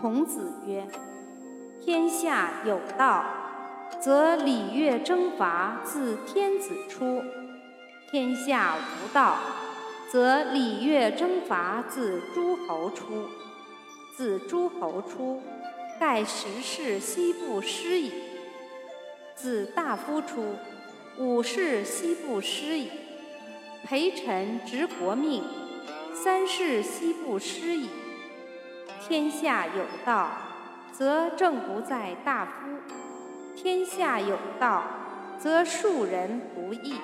孔子曰：“天下有道，则礼乐征伐自天子出；天下无道，则礼乐征伐自诸侯出。自诸侯出，盖十世悉不失矣；自大夫出，五世悉不失矣；陪臣执国命，三世悉不失矣。”天下有道，则政不在大夫；天下有道，则庶人不易。